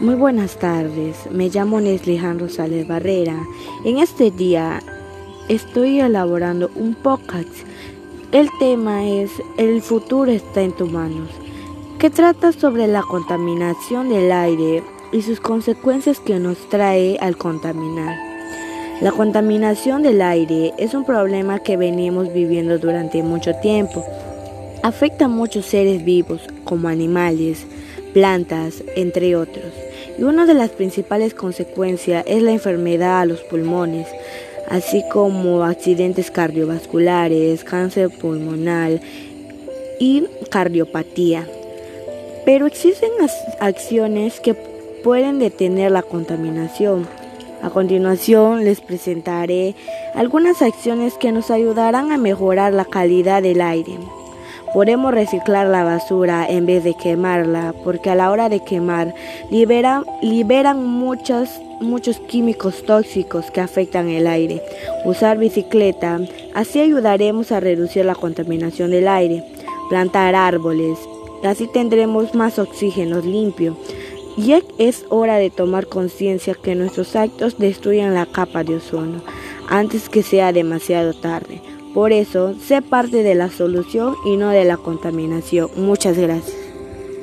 Muy buenas tardes, me llamo Neslihan Rosales Barrera. En este día estoy elaborando un podcast. El tema es El futuro está en tus manos, que trata sobre la contaminación del aire y sus consecuencias que nos trae al contaminar. La contaminación del aire es un problema que venimos viviendo durante mucho tiempo. Afecta a muchos seres vivos, como animales, plantas, entre otros y una de las principales consecuencias es la enfermedad a los pulmones, así como accidentes cardiovasculares, cáncer pulmonar y cardiopatía. Pero existen acciones que pueden detener la contaminación. A continuación les presentaré algunas acciones que nos ayudarán a mejorar la calidad del aire. Podemos reciclar la basura en vez de quemarla, porque a la hora de quemar liberan, muchos, muchos químicos tóxicos que afectan el aire. Usar bicicleta, así ayudaremos a reducir la contaminación del aire. Plantar árboles, así tendremos más oxígeno limpio. Y es hora de tomar conciencia que nuestros actos destruyen la capa de ozono antes que sea demasiado tarde. Por eso, sé parte de la solución y no de la contaminación. Muchas gracias.